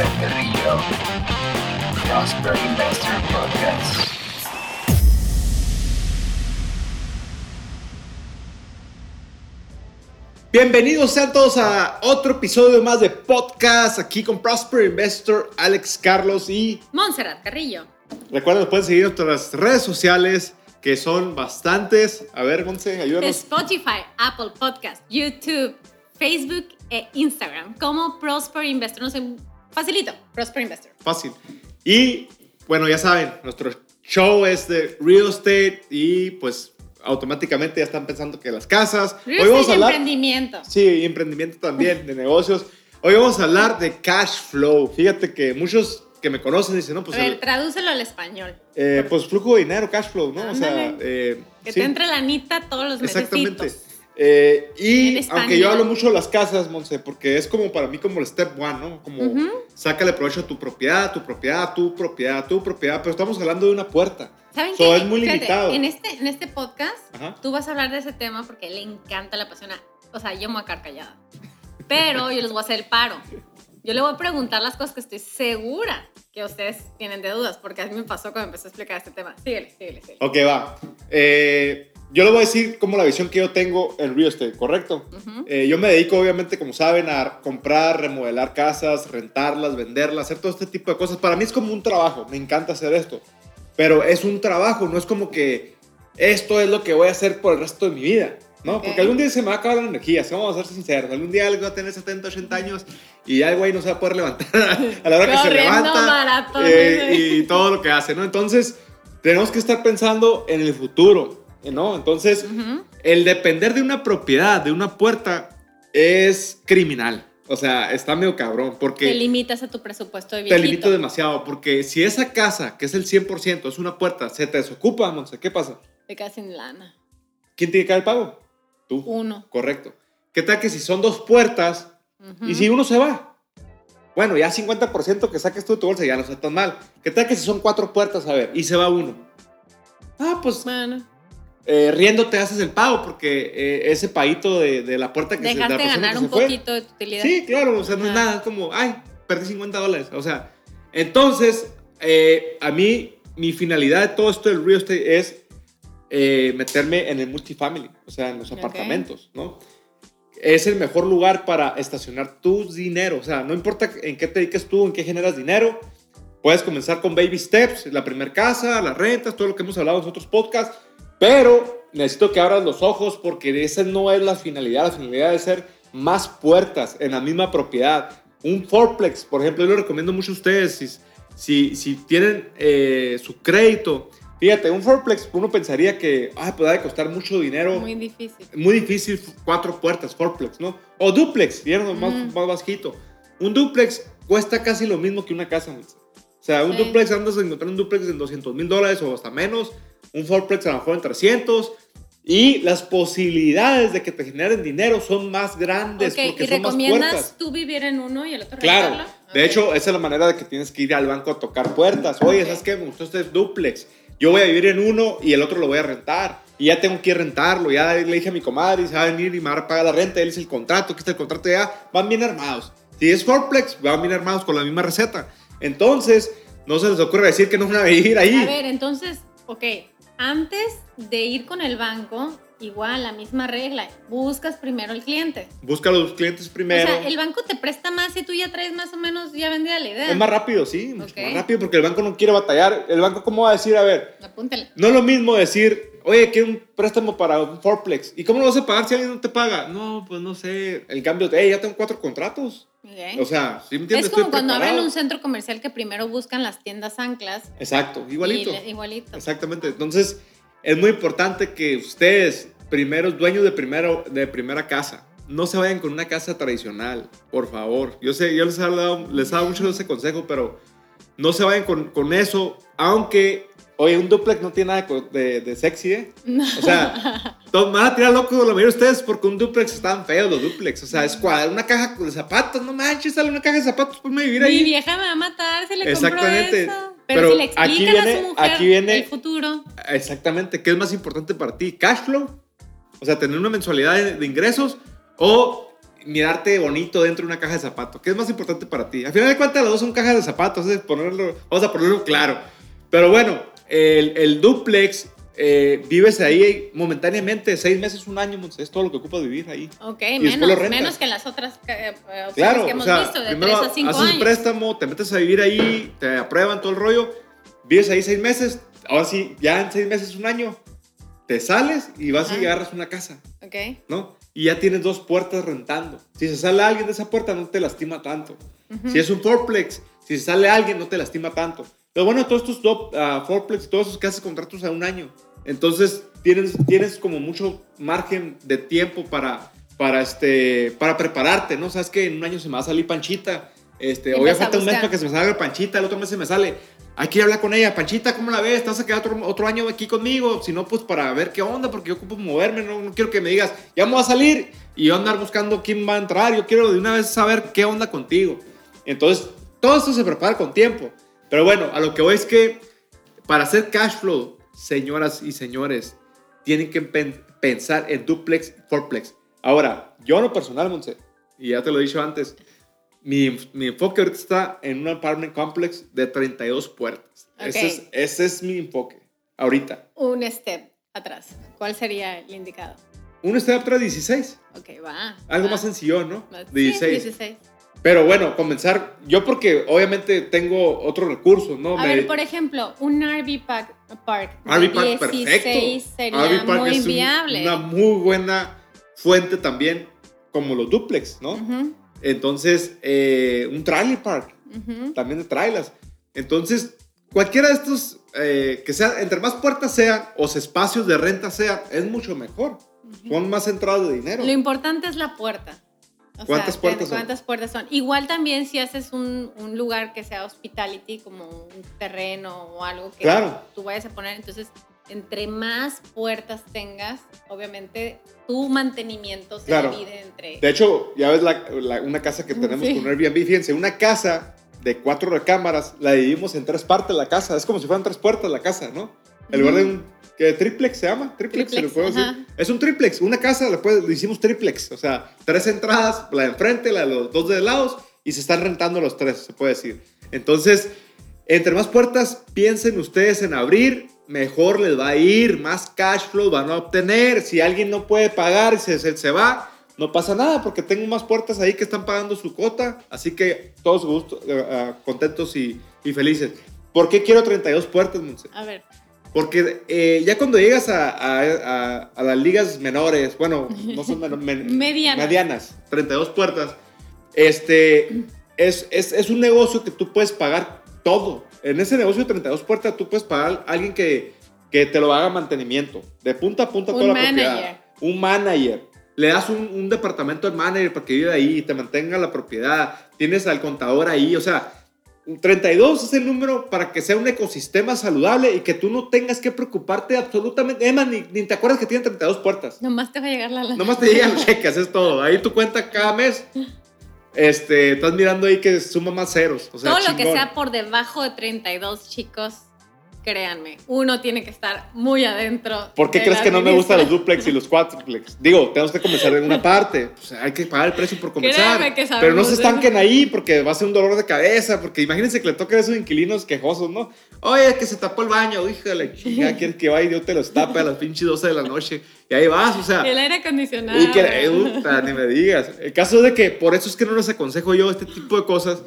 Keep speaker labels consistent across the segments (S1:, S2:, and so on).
S1: Monserrat Carrillo. Prosper Investor Podcast.
S2: Bienvenidos sean todos a otro episodio más de podcast aquí con Prosper Investor, Alex Carlos y
S3: Montserrat Carrillo.
S2: recuerden, nos pueden seguir en nuestras redes sociales que son bastantes. A ver, Monse, ayúdanos.
S3: Spotify, Apple Podcast, YouTube, Facebook e Instagram como Prosper Investor. No sé, facilito, Prosper Investor.
S2: Fácil. Y bueno, ya saben, nuestro show es de real estate y pues automáticamente ya están pensando que las casas.
S3: Real estate y emprendimiento.
S2: Sí, emprendimiento también, de negocios. Hoy vamos a hablar de cash flow. Fíjate que muchos que me conocen dicen, no, pues,
S3: a ver,
S2: el-
S3: tradúcelo al español.
S2: eh, pues flujo de dinero, cash flow, ¿no? O sea,
S3: Ándale.
S2: eh,
S3: Que
S2: sí,
S3: te entre la anita todos los meses.
S2: exactamente. Eh, y aunque yo hablo mucho de las casas, Monse, porque es como para mí como el step one, ¿no? Como
S3: Ujú.
S2: sácale provecho a tu propiedad, tu propiedad, tu propiedad, tu propiedad, pero estamos hablando de una puerta.
S3: ¿Saben
S2: So,
S3: qué?
S2: es muy
S3: Fíjate,
S2: limitado.
S3: En este, en este podcast,
S2: Ajá.
S3: tú vas a hablar de ese tema porque le encanta, le apasiona. O sea, yo me voy a quedar callada. Pero yo les voy a hacer el paro. Yo le voy a preguntar las cosas que estoy segura que ustedes tienen de dudas, porque a mí me pasó cuando empecé a explicar este tema. Síguele, síguele, síguele.
S2: Ok, va. Eh, yo le voy a decir como la visión que yo tengo en real estate, ¿correcto?
S3: Ujú.
S2: Eh, yo me dedico, obviamente, como saben, a comprar, remodelar casas, rentarlas, venderlas, hacer todo este tipo de cosas. Para mí es como un trabajo, me encanta hacer esto. Pero es un trabajo, no es como que esto es lo que voy a hacer por el resto de mi vida, ¿no?
S3: Ok.
S2: Porque algún día se me va a acabar la energía, si vamos a ser sinceros. Algún día alguien va a tener 70, 80 años y ya el güey no se va a poder levantar a la hora que se levanta. eh, y todo lo que hace, ¿no? Entonces, tenemos que estar pensando en el futuro, ¿no? Entonces,
S3: Ujú.
S2: el depender de una propiedad, de una puerta, es criminal. O sea, está medio cabrón, porque
S3: Te limitas a tu presupuesto de
S2: te
S3: viejito.
S2: limito demasiado. Porque si esa casa, que es el 100%, es una puerta, se te desocupa, Monse, ¿qué pasa?
S3: Te quedas sin lana.
S2: ¿Quién tiene que dar el pago? Tú.
S3: Uno.
S2: Correcto. ¿Qué tal que si son dos puertas
S3: Ujú.
S2: y si uno se va? Bueno, ya 50% que saques tú de tu bolsa ya no está tan mal. ¿Qué tal que si son cuatro puertas, a ver, y se va uno? Ah, pues
S3: Bueno,
S2: eh, riendo te haces el pago porque eh, ese paguito de, de la puerta que se de la persona
S3: ganar
S2: que
S3: un
S2: se fue,
S3: poquito de tu utilidad.
S2: Sí, claro, o sea, no es
S3: Ajá.
S2: nada, es como, ay, perdí 50 dólares. O sea, entonces, eh, a mí, mi finalidad de todo esto del real estate es eh, meterme en el multifamily, o sea, en los
S3: Ok.
S2: apartamentos, ¿no? Es el mejor lugar para estacionar tu dinero, o sea, no importa en qué te dediques tú, en qué generas dinero, puedes comenzar con baby steps, la primera casa, las rentas, todo lo que hemos hablado en otros podcasts, pero necesito que abras los ojos porque esa no es la finalidad. La finalidad es ser más puertas en la misma propiedad. Un fourplex, por ejemplo, yo lo recomiendo mucho a ustedes. Si, si, si tienen eh, su crédito, fíjate, un fourplex, uno pensaría que ay, puede de costar mucho dinero.
S3: Muy difícil.
S2: Muy difícil, cuatro puertas, fourplex, ¿no? O duplex, vieron más,
S3: Mm.
S2: más bajito. Un duplex cuesta casi lo mismo que una casa. O sea, un
S3: Sí.
S2: duplex, andas a encontrar un duplex en 200 mil dólares o hasta menos. Un fourplex a lo mejor en 300. Y las posibilidades de que te generen dinero son más grandes
S3: Ok,
S2: porque
S3: ¿y
S2: son más
S3: recomiendas
S2: puertas.
S3: tú vivir en uno y el otro
S2: Claro. De
S3: Ok.
S2: hecho, esa es la manera de que tienes que ir al banco a tocar puertas. Oye, ¿sabes qué? Me gustó este duplex. Yo voy a vivir en uno y el otro lo voy a rentar. Y ya tengo que rentarlo. Ya le dije a mi comadre, y se va a venir y me va a pagar la renta. Él hizo el contrato, aquí está el contrato ya. Van bien armados. Si es fourplex, van bien armados con la misma receta. Entonces, no se les ocurre decir que no van a vivir ahí.
S3: A ver, entonces, ok, antes de ir con el banco, igual, la misma regla, buscas primero el cliente.
S2: Busca a los clientes primero.
S3: O sea, el banco te presta más si tú ya traes más o menos ya vendida la idea.
S2: Es más rápido, sí, mucho
S3: Ok.
S2: más rápido porque el banco no quiere batallar. El banco, ¿cómo va a decir? A ver,
S3: Apúntale.
S2: No es lo mismo decir, oye, quiero un préstamo para un fourplex. ¿Y cómo lo vas a pagar si alguien no te paga? No, pues no sé. El cambio de, hey, ya tengo cuatro contratos. O sea, ¿sí me entiendes?
S3: es como
S2: Estoy
S3: cuando abren
S2: preparado.
S3: un centro comercial que primero buscan las tiendas anclas.
S2: Exacto, igualito.
S3: le- igualito.
S2: Exactamente. Entonces, es muy importante que ustedes, primeros dueños de, primero, de primera casa, no se vayan con una casa tradicional, por favor. Yo sé, yo les he dado, les he dado mucho ese consejo, pero no se vayan con, con eso, aunque, oye, un duplex no tiene nada de, de sexy, ¿eh? O sea, todos van a tirar locos la mayoría de ustedes porque un duplex están feos los duplex. O sea, es cuadra, una caja de zapatos, no manches, sale una caja de zapatos, ponme a vivir
S3: Mi
S2: ahí.
S3: vieja me va a matar si le
S2: Exactamente.
S3: compro eso. Pero,
S2: Pero
S3: si le
S2: aquí
S3: a
S2: viene-
S3: su mujer
S2: aquí viene-
S3: el futuro.
S2: Exactamente, ¿qué es más importante para ti? ¿Cash flow? O sea, tener una mensualidad de, de ingresos o mirarte bonito dentro de una caja de zapatos. ¿Qué es más importante para ti? Al final de cuentas, los dos son cajas de zapatos, es ponerlo, vamos a ponerlo claro. Pero bueno, el, el duplex, eh, vives ahí momentáneamente, seis meses, un año, es todo lo que ocupas vivir ahí.
S3: Ok,
S2: Y
S3: menos, que las otras eh, opciones
S2: Claro,
S3: que
S2: o
S3: hemos
S2: sea,
S3: visto, de
S2: primero
S3: 3 a 5
S2: haces un
S3: años.
S2: préstamo, te metes a vivir ahí, te aprueban todo el rollo, vives ahí seis meses, ahora sí, ya en seis meses, un año, te sales y vas y agarras una casa,
S3: Ok.
S2: ¿no? Y ya tienes dos puertas rentando. Si se sale alguien de esa puerta, no te lastima tanto. Si es un fourplex, si se sale alguien, no te lastima tanto. Lo bueno todos estos do- ah, fourplex, todos esos que haces contratos a un año. Entonces, tienes, tienes como mucho margen de tiempo para, para, este, para prepararte, ¿no? Sabes que en un año se me va a salir Panchita. Este,
S3: Y
S2: hoy falta un mes para que se me salga Panchita, el otro mes se me sale. Hay que ir a hablar con ella. Panchita, ¿cómo la ves? ¿Te vas a quedar otro, otro año aquí conmigo? Si no, pues para ver qué onda, porque yo ocupo moverme. No, no quiero que me digas, ya me voy a salir y yo andar buscando quién va a entrar. Yo quiero de una vez saber qué onda contigo. Entonces, todo esto se prepara con tiempo. Pero bueno, a lo que voy es que para hacer cash flow, señoras y señores, tienen que pen- pensar en duplex, fourplex. Ahora, yo en lo personal, Monse, y ya te lo he dicho antes, mi, mi enfoque ahorita está en un apartment complex de 32 puertas. Ese,
S3: Ok.
S2: es, ese es mi enfoque ahorita.
S3: Un step atrás. ¿Cuál sería el indicado?
S2: Un step atrás 16.
S3: Ok, va.
S2: Algo
S3: va.
S2: más sencillo, ¿no?
S3: Más-
S2: De
S3: sí,
S2: 16.
S3: 16.
S2: Pero bueno, comenzar, yo porque obviamente tengo otros recursos, ¿no?
S3: A
S2: Me-
S3: ver, por ejemplo, un RV park, park
S2: RV Park,
S3: 16
S2: perfecto.
S3: sería
S2: RV Park
S3: muy
S2: es un-
S3: viable.
S2: una muy buena fuente también, como los duplex, ¿no?
S3: Ujú,
S2: Entonces, eh, un trailer park,
S3: ujú.
S2: también de trailers. Entonces, cualquiera de estos, eh, que sea, entre más puertas sean, o espacios de renta sean, es mucho mejor. Son más entradas de dinero.
S3: Lo importante es la puerta. O
S2: ¿Cuántas
S3: sea,
S2: puertas son?
S3: ¿Cuántas puertas son? Igual también si haces un, un lugar que sea hospitality, como un terreno o algo que
S2: Claro.
S3: tú vayas a poner, entonces entre más puertas tengas, obviamente tu mantenimiento se
S2: Claro.
S3: divide entre...
S2: De hecho, ya ves la- la- una casa que tenemos
S3: Sí.
S2: con Airbnb. Fíjense, una casa de cuatro recámaras la dividimos en tres partes la casa. Es como si fueran tres puertas la casa, ¿no? En lugar de un ¿qué, triplex se llama. Triplex, se le
S3: Triplex,
S2: puede decir. Es un triplex. Una casa le, puede- le hicimos triplex. O sea, tres entradas, la de enfrente, la de los dos de lados, y se están rentando los tres, se puede decir. Entonces, entre más puertas piensen ustedes en abrir, mejor les va a ir, más cash flow van a obtener. Si alguien no puede pagar y se, se, se va, no pasa nada porque tengo más puertas ahí que están pagando su cuota. Así que todos gusto- eh, ah, contentos y, y felices. ¿Por qué quiero 32 puertas, Monse?
S3: A ver,
S2: Porque eh, ya cuando llegas a, a- a- a las ligas menores, bueno, no son men-
S3: Medianas.
S2: medianas, 32 puertas, este, es, es, es un negocio que tú puedes pagar todo. En ese negocio de 32 puertas tú puedes pagar a alguien que, que te lo haga mantenimiento, de punta a punta
S3: Un
S2: toda la
S3: manager.
S2: propiedad. Un manager. Le das un, un departamento al manager para que viva ahí y te mantenga la propiedad. Tienes al contador ahí, o sea, 32 es el número para que sea un ecosistema saludable y que tú no tengas que preocuparte absolutamente. Emma, ni, ni te acuerdas que tiene 32 puertas.
S3: nomás te va a llegar la lana.
S2: Nomás te llegan cheques, es todo. Ahí tu cuenta cada mes. Este, estás mirando ahí que suma más ceros. O sea,
S3: Todo lo que sea por debajo de 32, chicos, créanme, uno tiene que estar muy adentro.
S2: ¿Por qué crees que no me gustan los duplex y los cuádruplex? Digo, tenemos que comenzar en una parte. Pues hay que pagar el precio por comenzar.
S3: Que
S2: Pero no se estanquen ahí porque va a ser un dolor de cabeza. Porque imagínense que le toquen a esos inquilinos quejosos, ¿no? Oye, que se tapó el baño. Híjole, chinga, quieres que vaya y Dios te los tape a las pinches 12 de la noche. Y ahí vas, o sea.
S3: El aire acondicionado.
S2: Y que, eh, puta, ni me digas. El caso es de que por eso es que no les aconsejo yo este tipo de cosas.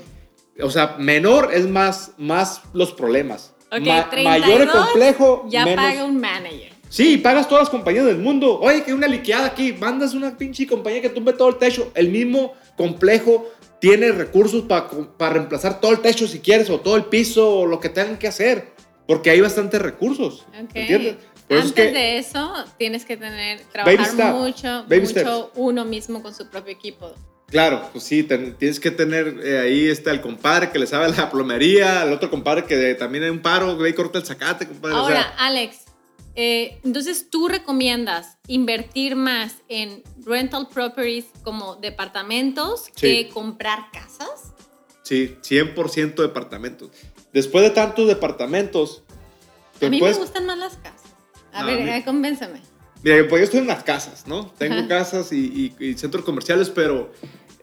S2: O sea, menor es más, más los problemas.
S3: Ok,
S2: Ma-
S3: 32,
S2: mayor el complejo,
S3: Ya
S2: menos.
S3: paga un manager.
S2: Sí, pagas todas las compañías del mundo. Oye, que hay una liqueada aquí. Mandas una pinche compañía que tumbe todo el techo. El mismo complejo tiene recursos para reemplazar todo el techo si quieres, o todo el piso, o lo que tengan que hacer. Porque hay bastantes recursos.
S3: Ok.
S2: ¿Entiendes? Por eso es
S3: Antes
S2: que-
S3: de eso, tienes que tener,
S2: Baby
S3: trabajar
S2: step.
S3: mucho,
S2: Baby
S3: mucho
S2: steps.
S3: uno mismo con su propio equipo.
S2: Claro, pues sí, ten- tienes que tener eh, ahí está el compadre que le sabe la plomería, el otro compadre que también hay un paro, güey, corta el zacate, compadre. o
S3: Ahora,
S2: sea,
S3: Alex, eh, entonces tú recomiendas invertir más en rental properties como departamentos
S2: Sí.
S3: que comprar casas?
S2: sí, 100% departamentos. Después de tantos departamentos,
S3: A mí
S2: puedes-
S3: me gustan más las casas. A
S2: No,
S3: ver,
S2: a
S3: eh, convénceme.
S2: Mira, pues yo estoy en las casas, ¿no? Tengo
S3: Ajá.
S2: casas y, y- y centros comerciales, pero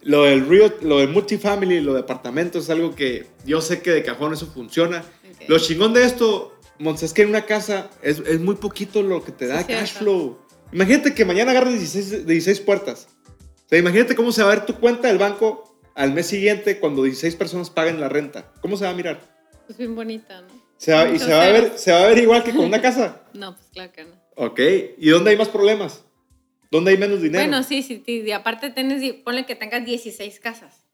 S2: lo del, real, lo del multifamily, lo de apartamentos es algo que yo sé que de cajón eso funciona. Lo chingón de esto, Mons, es que en una casa es, es muy poquito lo que te da
S3: Sí,
S2: cash
S3: cierto.
S2: flow. Imagínate que mañana agarres 16, 16 puertas. O sea, imagínate cómo se va a ver tu cuenta del banco al mes siguiente cuando 16 personas paguen la renta. ¿Cómo se va a mirar?
S3: Es bien bonita, ¿no?
S2: Se va- y se va, a ver, se va a ver igual que con una casa.
S3: No, pues claro que no.
S2: Ok. ¿Y dónde hay más problemas? ¿Dónde hay menos dinero?
S3: Bueno, sí, sí, sí, y aparte tienes, ponle que tengas 16 casas.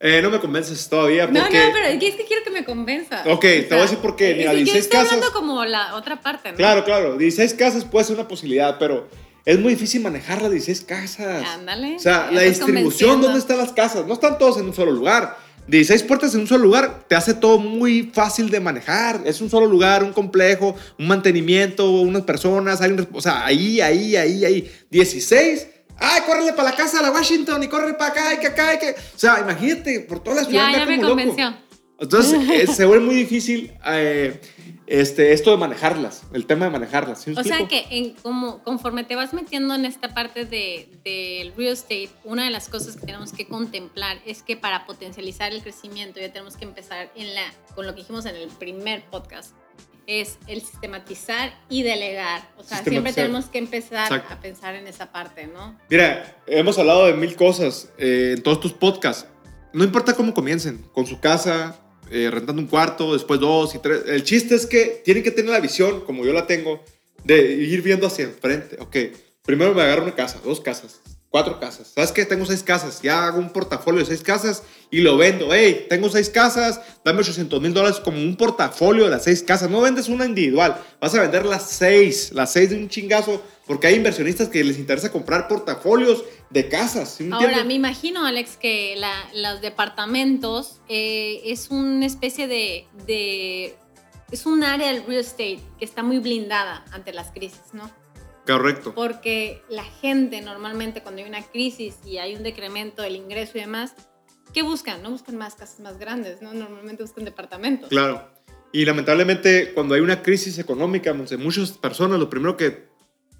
S2: Eh, no me convences todavía porque...
S3: No, no, pero es que quiero que me convenza.
S2: Ok, te voy a decir por qué. Mira,
S3: sí, yo
S2: 16
S3: estoy
S2: casas-
S3: hablando como la otra parte, ¿no?
S2: Claro, claro. 16 casas puede ser una posibilidad, pero es muy difícil manejar las 16 casas.
S3: Ándale.
S2: O sea, la distribución. ¿dónde están las casas? No están todos en un solo lugar. 16 puertas en un solo lugar te hace todo muy fácil de manejar. Es un solo lugar, un complejo, un mantenimiento, unas personas, alguien, o sea, ahí, ahí, ahí, ahí. 16. ¡Ay, córrele para la casa a la Washington y corre para acá y que acá y que... O sea, imagínate, por toda la ciudad.
S3: Ya, ya me
S2: como loco.
S3: convenció.
S2: Entonces, eh, se vuelve muy difícil eh, este, esto de manejarlas, el tema de manejarlas. ¿sí
S3: O sea
S2: explico?
S3: que en, como, conforme te vas metiendo en esta parte de- del real estate, una de las cosas que tenemos que contemplar es que para potencializar el crecimiento ya tenemos que empezar en la, con lo que dijimos en el primer podcast, es el sistematizar y delegar. O sea, siempre tenemos que empezar
S2: Exacto.
S3: a pensar en esa parte, ¿no?
S2: Mira, hemos hablado de mil cosas eh, en todos tus podcasts. No importa cómo comiencen, con su casa, eh, rentando un cuarto, después dos y tres. El chiste es que tienen que tener la visión, como yo la tengo, de ir viendo hacia enfrente. Ok, primero me agarro una casa, dos casas, cuatro casas. ¿Sabes qué? Tengo seis casas. Ya hago un portafolio de seis casas y lo vendo. Hey, tengo seis casas, dame 800 mil dólares como un portafolio de las seis casas. No vendes una individual, vas a vender las seis, las seis de un chingazo, porque hay inversionistas que les interesa comprar portafolios de casas. ¿sí me
S3: Ahora, me imagino, Alex, que la- los departamentos eh, es una especie de, de- Es un área del real estate que está muy blindada ante las crisis, ¿no?
S2: Correcto.
S3: Porque la gente normalmente cuando hay una crisis y hay un decremento del ingreso y demás, ¿qué buscan? No buscan más casas más grandes, ¿no? Normalmente buscan departamentos.
S2: Claro. Y lamentablemente, cuando hay una crisis económica, muchas personas lo primero que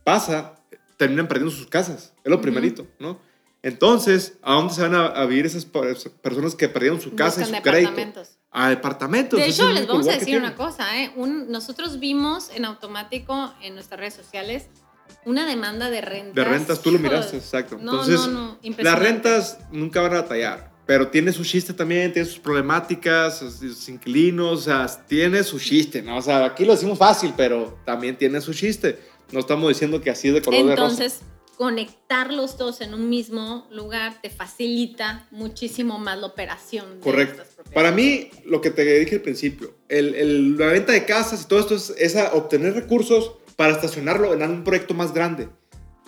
S2: pasa, terminan perdiendo sus casas. Es lo
S3: Ujú.
S2: primerito, ¿no? Entonces, ¿a dónde se van a, a vivir esas per- personas que perdieron su casa y
S3: Buscan
S2: su crédito? A departamentos.
S3: De hecho, les vamos a decir una cosa, ¿eh? Un- nosotros vimos en automático en nuestras redes sociales una demanda de rentas.
S2: De rentas, tú lo miraste, exacto.
S3: No,
S2: Entonces,
S3: no, no,
S2: las rentas nunca van a batallar, pero tiene su chiste también, tiene sus problemáticas, sus inquilinos, o sea, tiene su chiste, ¿no? O sea, aquí lo decimos fácil, pero también tiene su chiste. No estamos diciendo que así es de color de rosa.
S3: Entonces, conectarlos todos en un mismo lugar te facilita muchísimo más la operación.
S2: Correcto. Para mí, lo que te dije al principio, el, el- la venta de casas y todo esto es, es a obtener recursos para estacionarlo en un proyecto más grande.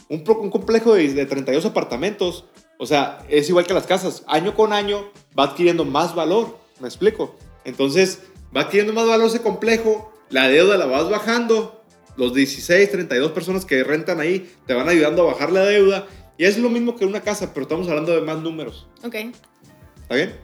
S2: Un, pro- un complejo de, de 32 apartamentos, o sea, es igual que las casas. Año con año va adquiriendo más valor, ¿me explico? Entonces, va adquiriendo más valor ese complejo, la deuda la vas bajando, los 16, 32 personas que rentan ahí te van ayudando a bajar la deuda. Y es lo mismo que una casa, pero estamos hablando de más números.
S3: Ok,
S2: ¿Está bien?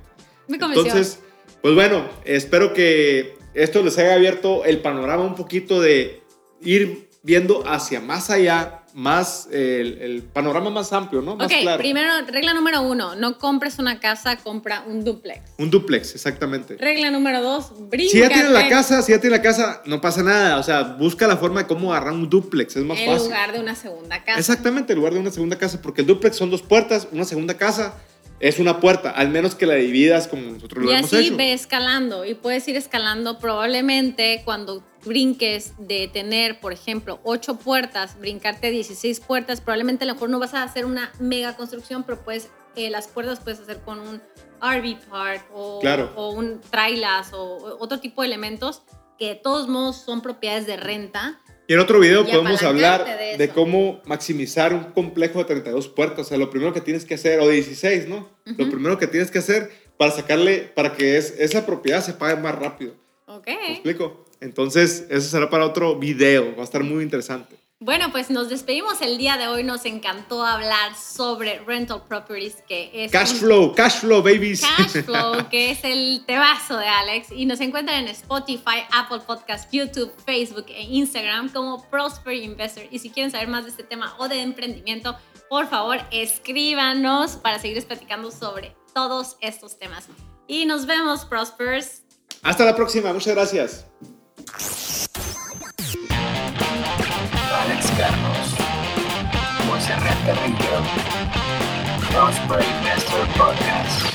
S3: me convenció.
S2: Entonces, pues bueno, espero que esto les haya abierto el panorama un poquito de ir viendo hacia más allá, más eh, el, el panorama más amplio, ¿no? Más
S3: ok,
S2: claro.
S3: primero, regla número uno, no compres una casa, compra un duplex.
S2: Un duplex, exactamente.
S3: Regla número dos, bríncate.
S2: Si ya tienes la casa, si ya tienes la casa, no pasa nada. O sea, busca la forma de cómo agarrar un duplex, es más
S3: en
S2: fácil.
S3: lugar de una segunda casa.
S2: Exactamente, en lugar de una segunda casa, porque el duplex son dos puertas, una segunda casa es una puerta, al menos que la dividas como nosotros lo
S3: Y
S2: hemos
S3: así
S2: hecho.
S3: ve escalando y puedes ir escalando probablemente cuando brinques de tener, por ejemplo, 8 puertas, brincarte a 16 puertas, probablemente a lo mejor no vas a hacer una mega construcción, pero puedes, eh, las puertas puedes hacer con un RV park o,
S2: Claro.
S3: o un trailas o, o otro tipo de elementos que de todos modos son propiedades de renta.
S2: Y en otro video podemos hablar
S3: de
S2: cómo maximizar un complejo de 32 puertas. O sea, lo primero que tienes que hacer, o de 16, ¿no? Lo primero que tienes que hacer para sacarle, para que es, esa propiedad se pague más rápido.
S3: Ok.
S2: ¿Me explico? Entonces, eso será para otro video. Va a estar muy interesante.
S3: Bueno, pues nos despedimos el día de hoy. Nos encantó hablar sobre rental properties, que es
S2: Cash
S3: un-
S2: flow, cash flow, babies.
S3: Cash Flow, que es el tebazo de Alex. Y nos encuentran en Spotify, Apple Podcast, YouTube, Facebook e Instagram como Prosper Investor. Y si quieren saber más de este tema o de emprendimiento, por favor, escríbanos para seguir platicando sobre todos estos temas. Y nos vemos, Prospers.
S2: Hasta la próxima, muchas gracias.
S1: Alex Carlos, Monserrat Carrillo, Prosper Investor Podcast.